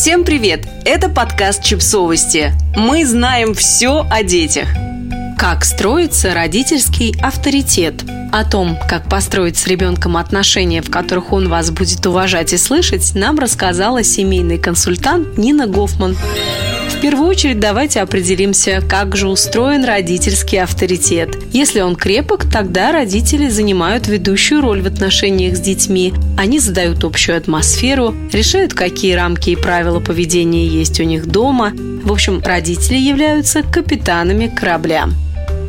Всем привет! Это подкаст «Чипсовости». Мы знаем все о детях. Как строится родительский авторитет? О том, как построить с ребенком отношения, в которых он вас будет уважать и слышать, нам рассказала семейный консультант Нина Гофман. В первую очередь давайте определимся, как же устроен родительский авторитет. Если он крепок, тогда родители занимают ведущую роль в отношениях с детьми. Они задают общую атмосферу, решают, какие рамки и правила поведения есть у них дома. В общем, родители являются капитанами корабля.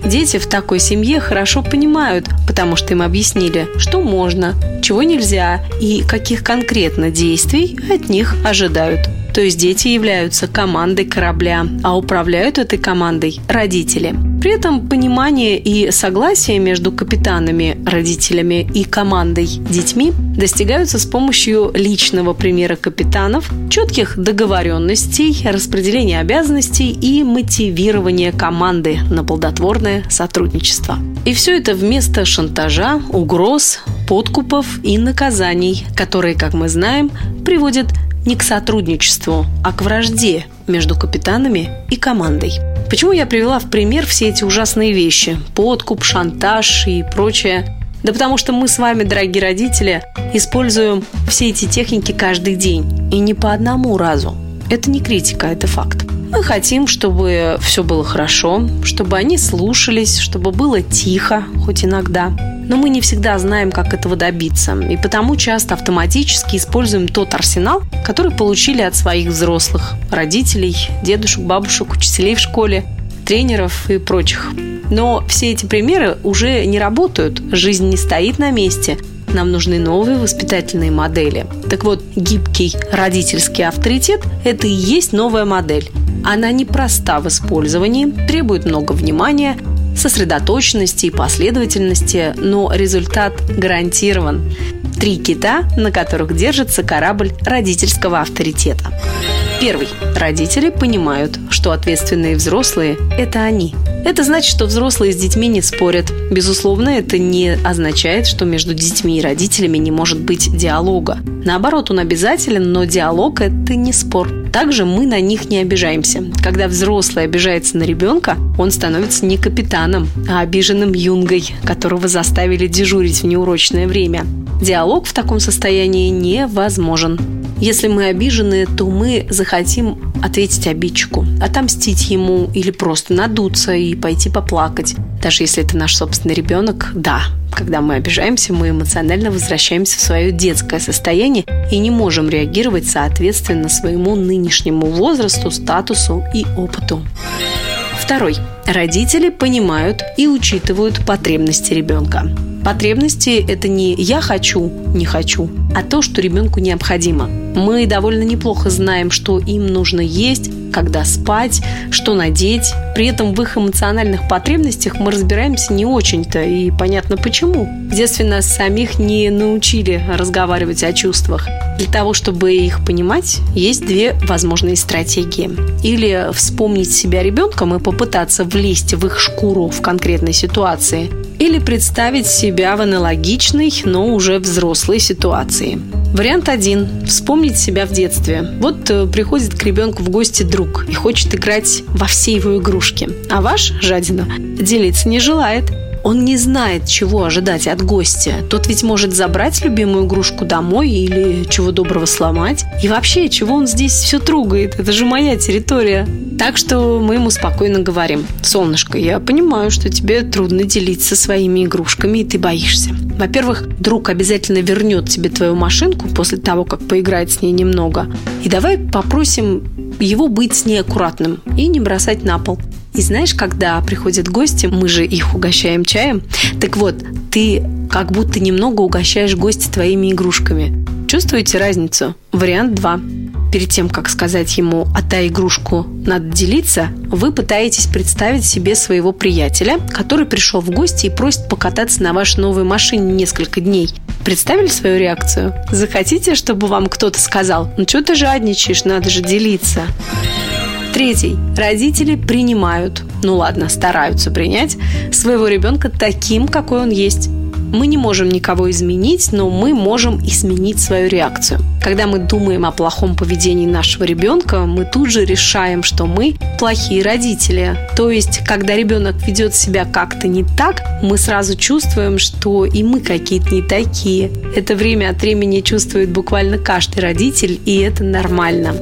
Дети в такой семье хорошо понимают, потому что им объяснили, что можно, чего нельзя и каких конкретно действий от них ожидают. То есть дети являются командой корабля, а управляют этой командой родители. При этом понимание и согласие между капитанами, родителями и командой детьми достигаются с помощью личного примера капитанов, четких договоренностей, распределения обязанностей и мотивирования команды на плодотворное сотрудничество. И все это вместо шантажа, угроз, подкупов и наказаний, которые, как мы знаем, приводят не к сотрудничеству, а к вражде между капитанами и командой. Почему я привела в пример все эти ужасные вещи? Подкуп, шантаж и прочее. Да потому что мы с вами, дорогие родители, используем все эти техники каждый день. И не по одному разу. Это не критика, это факт. Мы хотим, чтобы все было хорошо, чтобы они слушались, чтобы было тихо, хоть иногда но мы не всегда знаем, как этого добиться, и потому часто автоматически используем тот арсенал, который получили от своих взрослых, родителей, дедушек, бабушек, учителей в школе, тренеров и прочих. Но все эти примеры уже не работают, жизнь не стоит на месте, нам нужны новые воспитательные модели. Так вот, гибкий родительский авторитет – это и есть новая модель. Она непроста в использовании, требует много внимания – сосредоточенности и последовательности, но результат гарантирован. Три кита, на которых держится корабль родительского авторитета. Первый. Родители понимают, что ответственные взрослые – это они. Это значит, что взрослые с детьми не спорят. Безусловно, это не означает, что между детьми и родителями не может быть диалога. Наоборот, он обязателен, но диалог – это не спор. Также мы на них не обижаемся. Когда взрослый обижается на ребенка, он становится не капитаном, а обиженным юнгой, которого заставили дежурить в неурочное время. Диалог в таком состоянии невозможен. Если мы обижены, то мы захотим ответить обидчику, отомстить ему или просто надуться и пойти поплакать. Даже если это наш собственный ребенок, да, когда мы обижаемся, мы эмоционально возвращаемся в свое детское состояние и не можем реагировать соответственно своему нынешнему возрасту, статусу и опыту. Второй. Родители понимают и учитывают потребности ребенка. Потребности – это не «я хочу», «не хочу», а то, что ребенку необходимо. Мы довольно неплохо знаем, что им нужно есть, когда спать, что надеть. При этом в их эмоциональных потребностях мы разбираемся не очень-то, и понятно почему. В детстве нас самих не научили разговаривать о чувствах. Для того, чтобы их понимать, есть две возможные стратегии. Или вспомнить себя ребенком и попытаться влезть в их шкуру в конкретной ситуации, или представить себя в аналогичной, но уже взрослой ситуации. Вариант один. Вспомнить себя в детстве. Вот э, приходит к ребенку в гости друг и хочет играть во все его игрушки. А ваш, жадина, делиться не желает. Он не знает, чего ожидать от гостя. Тот ведь может забрать любимую игрушку домой или чего доброго сломать. И вообще, чего он здесь все трогает? Это же моя территория. Так что мы ему спокойно говорим. Солнышко, я понимаю, что тебе трудно делиться своими игрушками, и ты боишься. Во-первых, друг обязательно вернет тебе твою машинку после того, как поиграет с ней немного. И давай попросим его быть с ней аккуратным и не бросать на пол. И знаешь, когда приходят гости, мы же их угощаем чаем. Так вот, ты как будто немного угощаешь гостя твоими игрушками. Чувствуете разницу? Вариант 2. Перед тем, как сказать ему «отдай игрушку, надо делиться», вы пытаетесь представить себе своего приятеля, который пришел в гости и просит покататься на вашей новой машине несколько дней. Представили свою реакцию? Захотите, чтобы вам кто-то сказал «ну что ты жадничаешь, надо же делиться»? Третий. Родители принимают, ну ладно, стараются принять своего ребенка таким, какой он есть. Мы не можем никого изменить, но мы можем изменить свою реакцию. Когда мы думаем о плохом поведении нашего ребенка, мы тут же решаем, что мы плохие родители. То есть, когда ребенок ведет себя как-то не так, мы сразу чувствуем, что и мы какие-то не такие. Это время от времени чувствует буквально каждый родитель, и это нормально.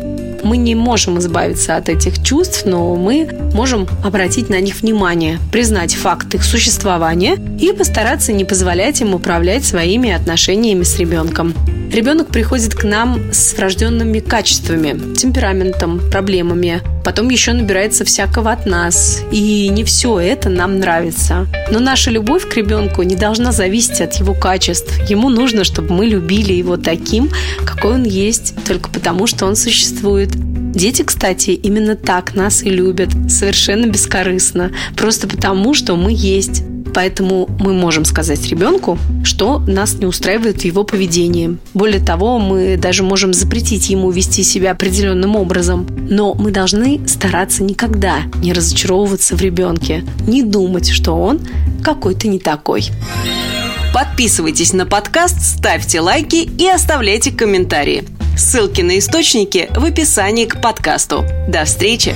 Мы не можем избавиться от этих чувств, но мы можем обратить на них внимание, признать факт их существования и постараться не позволять им управлять своими отношениями с ребенком. Ребенок приходит к нам с врожденными качествами, темпераментом, проблемами. Потом еще набирается всякого от нас. И не все это нам нравится. Но наша любовь к ребенку не должна зависеть от его качеств. Ему нужно, чтобы мы любили его таким, какой он есть, только потому, что он существует. Дети, кстати, именно так нас и любят, совершенно бескорыстно, просто потому, что мы есть. Поэтому мы можем сказать ребенку, что нас не устраивает его поведении. Более того, мы даже можем запретить ему вести себя определенным образом. Но мы должны стараться никогда не разочаровываться в ребенке, не думать, что он какой-то не такой. Подписывайтесь на подкаст, ставьте лайки и оставляйте комментарии. Ссылки на источники в описании к подкасту. До встречи!